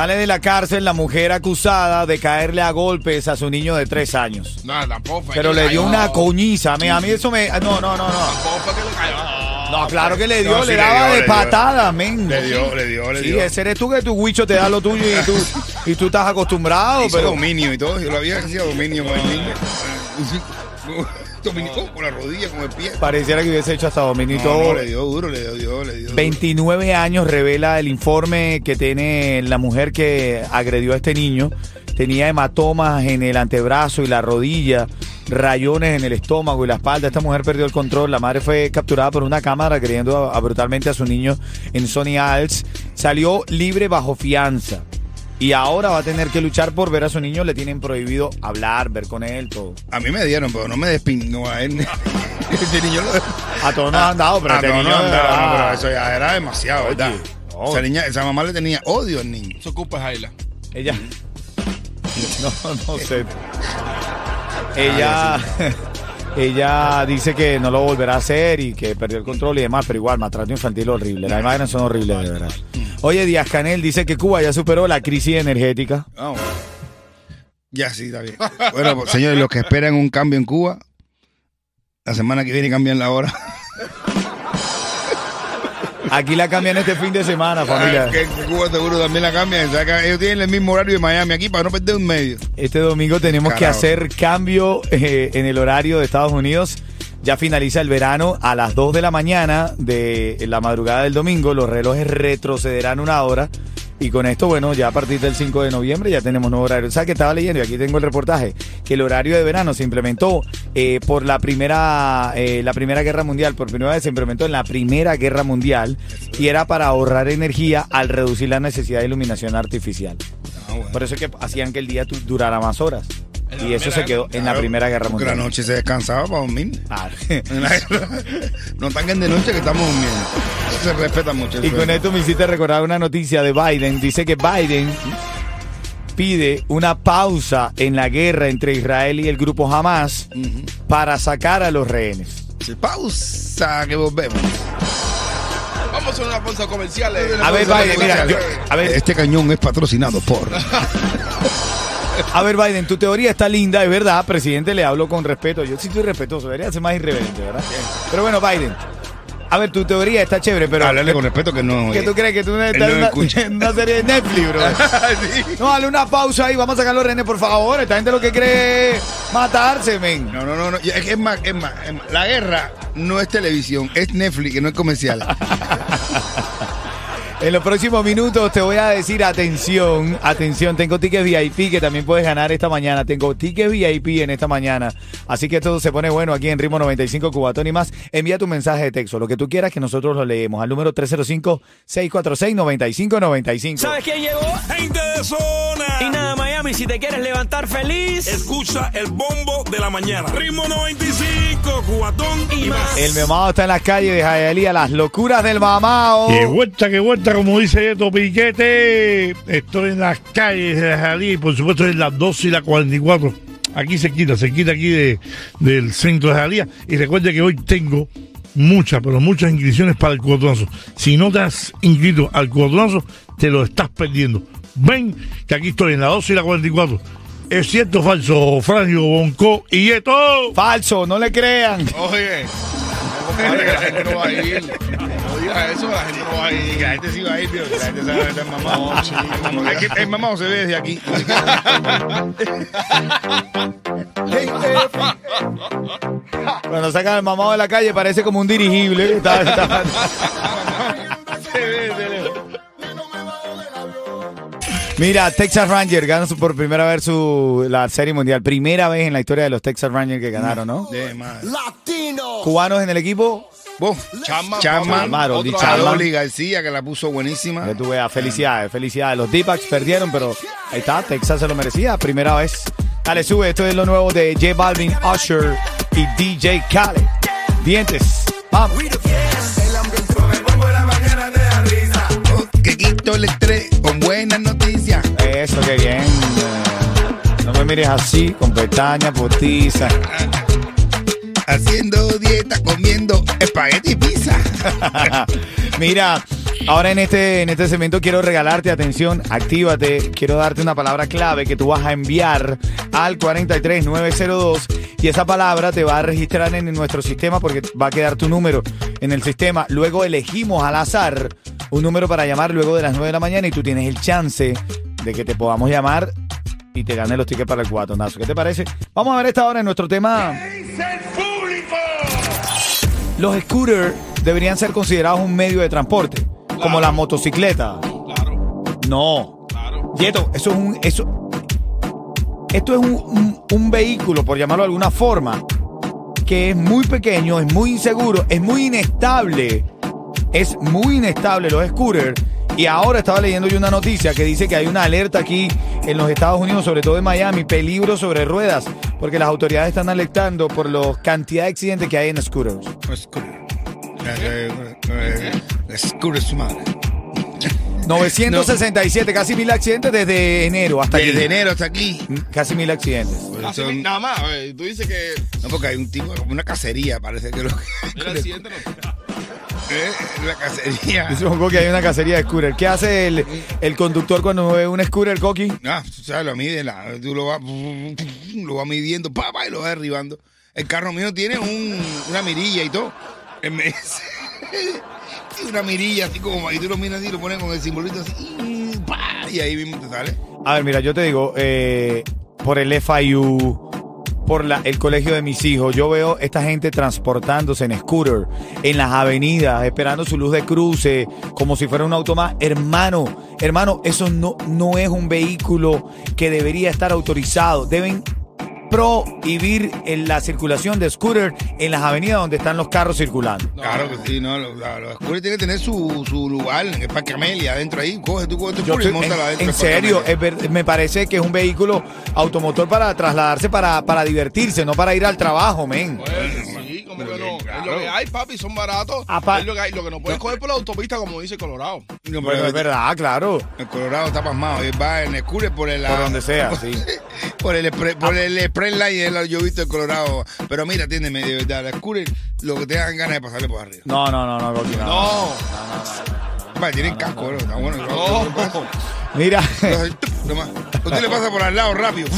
Sale de la cárcel la mujer acusada de caerle a golpes a su niño de tres años. No, tampoco fue Pero que le dio una coñiza. A mí, a mí eso me... No, no, no, no. Tampoco fue que le cayó. No, claro que le dio, No, sí le le daba dio, de le patada, men. Le dio, le dio, le Sí, dio. ese eres tú que tu guicho te da lo tuyo y tú, y tú estás acostumbrado, Hizo pero... dominio y todo. Yo lo había hacía dominio con el niño. Dominio con- la rodilla, con el pie. Pareciera que hubiese hecho hasta dominio y No, no, le dio duro, le dio, le dio. duro. 29 años revela el informe que tiene la mujer que agredió a este niño. Tenía hematomas en el antebrazo y la rodilla, rayones en el estómago y la espalda. Esta mujer perdió el control. La madre fue capturada por una cámara agrediendo a- a brutalmente a su niño en Sony Alts. Salió libre bajo fianza. Y ahora va a tener que luchar por ver a su niño. Le tienen prohibido hablar, ver con él, todo. A mí me dieron, pero no me despinó a él. Este niño lo. A todos nos han dado, pero Ah, este no, niño no, pero eso ya era demasiado, Oye, ¿verdad? no. Esa, niña, esa mamá le tenía odio al niño. Eso ocupa Jaila. Ella. No, no sé. Ella. Ella dice que no lo volverá a hacer y que perdió el control y demás, pero igual, maltrato infantil horrible. Las imágenes son horribles, de verdad. Oye, Díaz Canel dice que Cuba ya superó la crisis energética. Vamos. Ya sí, está bien. Bueno, pues, señores, los que esperan un cambio en Cuba, la semana que viene cambian la hora. Aquí la cambian este fin de semana, familia. Ah, que, que Cuba seguro también la cambian. O sea, que ellos tienen el mismo horario de Miami aquí para no perder un medio. Este domingo tenemos que hacer cambio eh, en el horario de Estados Unidos. Ya finaliza el verano a las 2 de la mañana de la madrugada del domingo. Los relojes retrocederán una hora. Y con esto, bueno, ya a partir del 5 de noviembre ya tenemos nuevo horario. O sea, que estaba leyendo y aquí tengo el reportaje que el horario de verano se implementó eh, por la primera, eh, la primera guerra mundial. Por primera vez se implementó en la primera guerra mundial y era para ahorrar energía al reducir la necesidad de iluminación artificial. Ah. Por eso es que hacían que el día durara más horas. Y eso se quedó en la Primera Guerra porque Mundial. la noche se descansaba para dormir. Ah. No están de noche que estamos durmiendo. Eso se respeta mucho. y con esto me hiciste recordar una noticia de Biden. Dice que Biden pide una pausa en la guerra entre Israel y el grupo Hamas para sacar a los rehenes. Sí, Pausa, que volvemos. Vamos a una pausa comercial. eh. A ver, Biden, mira, yo- a ver, Este cañón es patrocinado por. a ver, Biden, tu teoría está linda, es verdad. Presidente, le hablo con respeto. Yo sí estoy respetuoso, debería ser más irreverente, ¿verdad? Pero bueno, Biden, a ver, tu teoría está chévere, pero... Hablarle con respeto que no. ¿Qué tú crees que tú no estás no una, escucha. en una serie de Netflix, bro? No, dale una pausa ahí, vamos a sacar los rehenes, por favor. Esta gente lo que cree es matarse, men. No, no, no, no. Es, que es más, es más, es más. La guerra no es televisión, es Netflix, que no es comercial. En los próximos minutos te voy a decir, atención, atención, tengo tickets VIP que también puedes ganar esta mañana. Tengo tickets VIP en esta mañana. Así que todo se pone bueno aquí en Ritmo 95 Cubatón y más. Envía tu mensaje de texto, lo que tú quieras que nosotros lo leemos al número 305-646-9595. ¿Sabes quién llegó? Gente de zona. Y nada, Miami, si te quieres levantar feliz Escucha el bombo de la mañana. Ritmo 95, cubatón y, y más. El mamado está en las calles de Jayalía, las locuras del mamado. Que vuelta, que vuelta, como dice Eto Piquete. Estoy en las calles de Jalí y por supuesto en las 12 y la 44. Aquí se quita, se quita aquí de, del centro de Jalía. Y recuerde que hoy tengo muchas, pero muchas inscripciones para el cuatronazo. Si no te has inscrito al cuatronazo, te lo estás perdiendo. Ven, que aquí estoy en la 12 y la 44. ¿Es cierto o falso, Frangio, Bonco y Eto? Falso, no le crean. Oye, no, que la gente no va a ir. No digas eso, la gente no va a ir. la gente sí va a ir, pero la gente sabe que está mamado. No, chico. Es que el mamado se ve desde aquí. Cuando sacan al mamado de la calle parece como un dirigible. Está- está- Mira, Texas Ranger gana su- por primera vez su, la Serie Mundial. Primera vez en la historia de los Texas Rangers que ganaron, ¿no? De madre. Cubanos en el equipo. Vos, Chapman, otro García, que la puso buenísima. Felicidades, felicidades. Los D-Backs perdieron, pero ahí está, Texas se lo merecía, primera vez. Dale, sube, esto es lo nuevo de J Balvin, Usher y DJ Khaled. Dientes, vamos. El estrés con buenas noticias. Eso, qué bien. No me mires así, con pestañas postizas. Haciendo dieta, comiendo espagueti y pizza. Mira, ahora en este, en este segmento quiero regalarte atención, actívate, quiero darte una palabra clave que tú vas a enviar al 43902 y esa palabra te va a registrar en nuestro sistema porque va a quedar tu número en el sistema. Luego elegimos al azar un número para llamar luego de las 9 de la mañana y tú tienes el chance de que te podamos llamar y te ganes los tickets para el cuatonazo. ¿Qué te parece? Vamos a ver esta hora en nuestro tema. Los scooters deberían ser considerados un medio de transporte, como la motocicleta. Claro, No. claro. Yeto, eso es un. Eso, esto es un, un- un vehículo, por llamarlo de alguna forma, que es muy pequeño, es muy inseguro, es muy inestable. Es muy inestable los scooters. Y ahora estaba leyendo yo una noticia que dice que hay una alerta aquí en los Estados Unidos, sobre todo en Miami, peligro sobre ruedas, porque las autoridades están alertando por la cantidad de accidentes que hay en scooters. Scooter. Eh, eh, eh, Scooter su madre. 967, casi mil accidentes desde enero hasta Desde aquí. enero hasta aquí. Casi mil accidentes. Pues son- nada más, eh, tú dices que no, porque hay un tipo, como una cacería, parece que lo el accidente no. Eh, La cacería. Yo Supongo que hay una cacería de scooter. ¿Qué hace el, el conductor cuando ve un scooter, Coqui? Ah, tú sabes, lo mide, la- tú lo vas lo vas midiendo, pa, pa, y lo vas derribando. El carro mío tiene un- una mirilla y todo. Tiene una mirilla así como, y tú lo miras así, lo pones con el simbolito así, y, y ahí mismo te sale. A ver, mira, yo te digo, eh, por el FIU, por la- el colegio de mis hijos, yo veo esta gente transportándose en scooter, en las avenidas, esperando su luz de cruce, como si fuera un auto más. Hermano, hermano, eso no, no es un vehículo que debería estar autorizado. Deben prohibir en la circulación de scooter en las avenidas donde están los carros circulando. Claro que sí, no, los, los scooters tienen que tener su, su lugar en el Parque Amelia, adentro ahí, coge tú coge tu Yo y en, adentro. en serio, es ver- me parece que es un vehículo automotor para trasladarse para, para divertirse, no para ir al trabajo, men. Pues, sí, como que no. claro. Es lo que hay, papi, son baratos. Apa- Es lo que hay. Lo que no puedes coger por la autopista, como dice Colorado. No, pero es verdad, claro. el Colorado está pasmado, él va en el scooter por el... Por donde sea, sí. Por el, por el express line, yo he visto el Colorado. Pero mira, atiéndeme, de verdad, el scooter, lo que te dan ganas de pasarle por arriba. No, no, no, no, Coqui, no. No. Vale, tienen casco, bro, está bueno. No. Mira. Usted le pasa por al lado rápido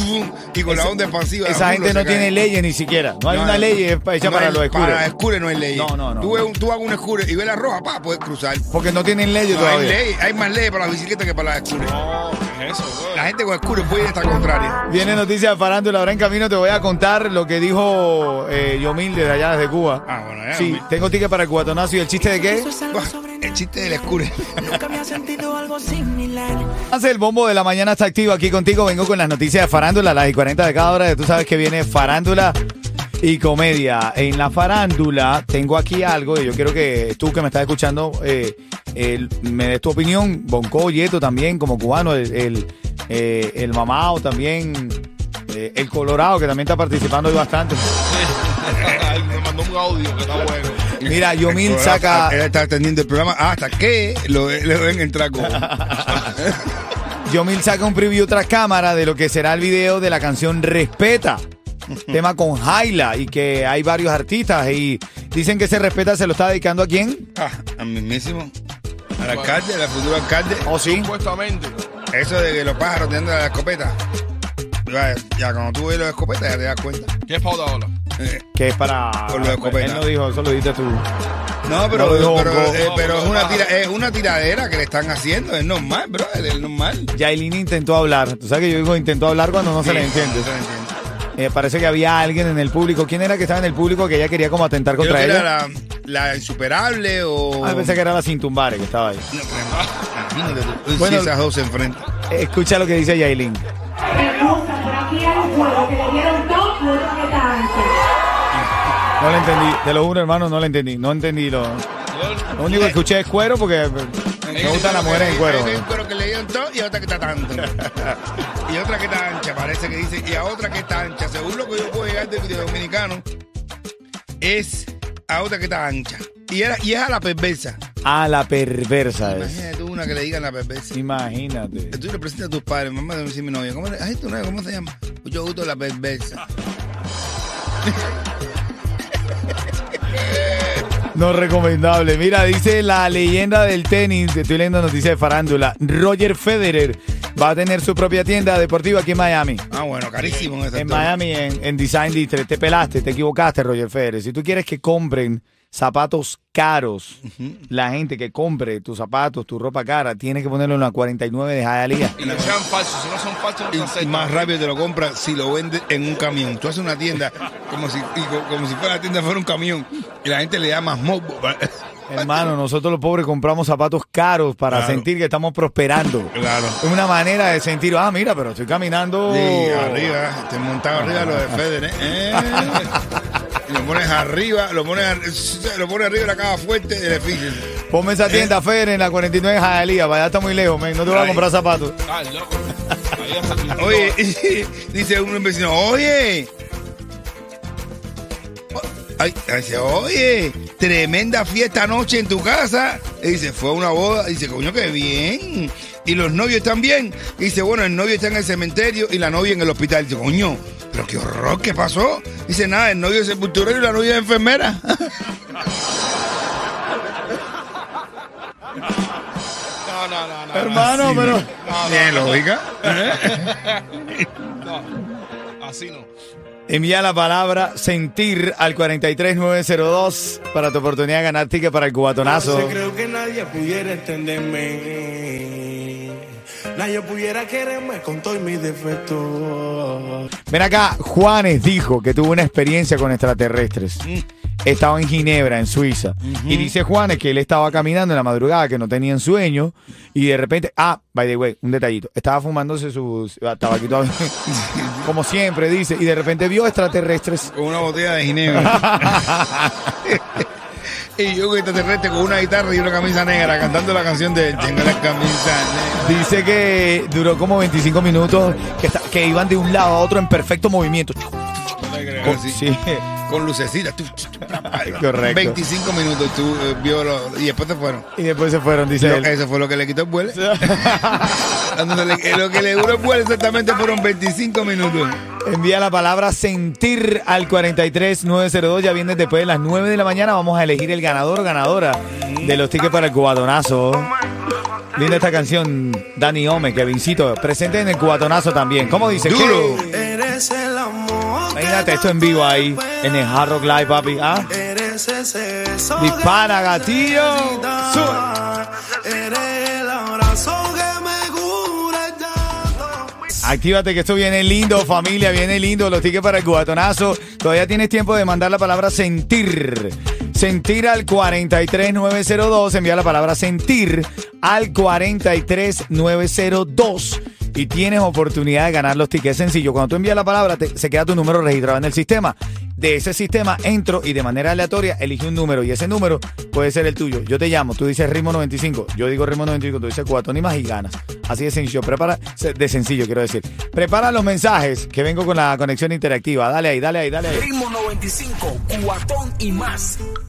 y con la onda expansiva. esa gente no tiene leyes ni siquiera. No hay No una ley hecha no para hay- los Para scooters. scooter no hay ley. No, no, no. Tú, tú hagas un scooter y ves la roja, pa, puedes cruzar. Porque no tienen leyes No hay todavía. ley, hay más leyes para las bicicletas que para las scooters. No, ¿qué es eso? La gente con scooter puede ir hasta contraria. Viene noticia de farándula, ahora en camino te voy a contar lo que dijo eh, Yomil desde allá, desde Cuba. Ah, bueno, ya. Sí, tengo ticket para el cubatonazo y el chiste de qué? Buah, El chiste del scooter. Nunca había sentido algo similar. Hace el bombo de la mañana está activo aquí contigo. Vengo con las noticias de farándula, las y 40 de cada hora. Tú sabes que viene farándula y comedia. En la farándula tengo aquí algo y yo quiero que tú que me estás escuchando eh, el- me des tu opinión. Bonco, Yeto también, como cubano, el, el, eh, el mamao también, eh, el colorado que también está participando hoy bastante. Ay, me mandó un audio que está bueno. Mira, Yomil Él saca... está atendiendo el programa hasta que lo, le ven entrar con. Yomil saca un preview tras cámara de lo que será el video de la canción Respeta. Tema con Jaila y que hay varios artistas y dicen que ese Respeta se lo está dedicando a quién? Ah, a mismísimo. Al alcalde, al futuro alcalde. ¿O sí? Supuestamente. Eso de que los pájaros a la escopeta. Ya, ya cuando tú ves los escopetas ya te das cuenta. ¿Qué es pauta ahora? Que es para... Por lo de escopeta. Él no dijo, eso lo dijiste tú. No, pero, No, no, pero, no. eh, pero es, una No, tira- es una tiradera que le están haciendo. Es normal, bro. Es normal. Yailin intentó hablar. Tú sabes que yo digo intentó hablar cuando no se le entiende. No se le entiende. Eh, parece que había alguien en el público. ¿Quién era que estaba en el público que ella quería como atentar Creo contra que ella? era la, la insuperable o. Ah, pensé que era la Cintumbare que estaba ahí. No, pero imagínate tú, Bueno. si esas dos se enfrentan. Escucha lo que dice Yailin. Excusa, por aquí hay un juego que le dieron No lo entendí. Te lo juro, hermano, no lo entendí. No entendí lo. Lo único que escuché es cuero porque me gustan las mujeres en cuero. Hay un cuero que le dieron todo y otra que está tanto. y otra que está ancha, parece que dice. Y a otra que está ancha. Según lo que yo puedo llegar de, de dominicano, es a otra que está ancha. Y, era, y es a la perversa. A la perversa es. Imagínate tú una que le digan la perversa. Imagínate. Tú le presentas a tus padres, mamá, de decir mi novia. ¿Cómo, ay, tu novia, ¿cómo se llama? Mucho gusto, la perversa. No recomendable. Mira, dice la leyenda del tenis. Estoy leyendo noticias de farándula. Roger Federer va a tener su propia tienda deportiva aquí en Miami. Ah, bueno, carísimo en En. Miami, en, en Design District. Te pelaste, te equivocaste, Roger Federer. Si tú quieres que compren zapatos caros, la gente que compre tus zapatos, tu ropa cara, tiene que ponerlo en la 49 de Hialeah. Y no sean falsos, si no son falsos, no Y, más rápido te lo compras si lo vendes en un camión. Tú haces una tienda como si, y como si fuera la tienda fuera un camión y la gente le da más morbo. Hermano, nosotros los pobres compramos zapatos caros para Claro. sentir que estamos prosperando. Claro. Es una manera de sentir, ah, mira, pero estoy caminando. Sí, arriba, te montado arriba lo de Federer, ¿eh? Eh. Y lo pones arriba, lo pones, ar- lo pones arriba de la caja fuerte del difícil. Ponme esa tienda, Fer, en la 49 de Hialeah. Vaya, está muy lejos, men. No te voy a comprar zapatos. Ay, loco. Oye, dice un vecino, oye. Ay, dice, oye, tremenda fiesta anoche en tu casa. Y dice, fue una boda. dice, coño, qué bien. Y los novios están bien. Y dice, bueno, el novio está en el cementerio y la novia en el hospital. dice, coño, pero qué horror, ¿qué pasó? dice, nada, el novio es sepulturero y la novia es enfermera. No, no, no, no. Hermano, pero. Tiene lógica. No, así no. Envía la palabra sentir al 43902 para tu oportunidad de ganar ticket para el cubatonazo. creo que nadie pudiera entenderme. Nadie pudiera quererme con todos mis defectos. Ven acá, Juanes dijo que tuvo una experiencia con extraterrestres. Estaba en Ginebra, en Suiza. Y dice Juanes que él estaba caminando en la madrugada, que no tenían sueño. Y de repente, ah, by the way, un detallito. Estaba fumándose sus tabaquito, como siempre, dice. Y de repente vio extraterrestres. Con una botella de ginebra. y yo que extraterrestre con una guitarra y una camisa negra cantando la canción de Tengo la camisa negra. Dice que duró como 25 minutos, que, iban de un lado a otro en perfecto movimiento. Con- sí. Con lucecitas. Correcto. 25 minutos tú eh, vio lo- y después se fueron. Y después se fueron, dice Lo- él. eso fue lo que le quitó el vuelo. Eh, lo que le duró el vuelo exactamente fueron 25 minutos. Envía la palabra sentir al 43902. Ya viene después de las 9 de la mañana. Vamos a elegir el ganador o ganadora de los tickets para el cubatonazo. Linda esta canción, Dani Ome, Kevincito, presente en el cubatonazo también. ¿Cómo dice? Duro. ¿Qué? Eres el. Imagínate esto en vivo ahí, en el Hard Rock Live, papi. ¿Ah? Dispara, gatillo. Actívate que esto viene lindo, familia, viene lindo. Los tickets para el cubatonazo. Todavía tienes tiempo de mandar la palabra sentir. Sentir al 43902. Envía la palabra sentir al 43902. Y tienes oportunidad de ganar los tickets sencillo. Cuando tú envías la palabra, se queda tu número registrado en el sistema. De ese sistema entro y de manera aleatoria elige un número. Y ese número puede ser el tuyo. Yo te llamo, tú dices ritmo 95. Yo digo ritmo 95, tú dices cuatónimas y ganas. Así de sencillo. Prepara, de sencillo quiero decir. Prepara los mensajes que vengo con la conexión interactiva. Dale ahí, dale ahí, dale ahí. Ritmo 95, cuatón y más.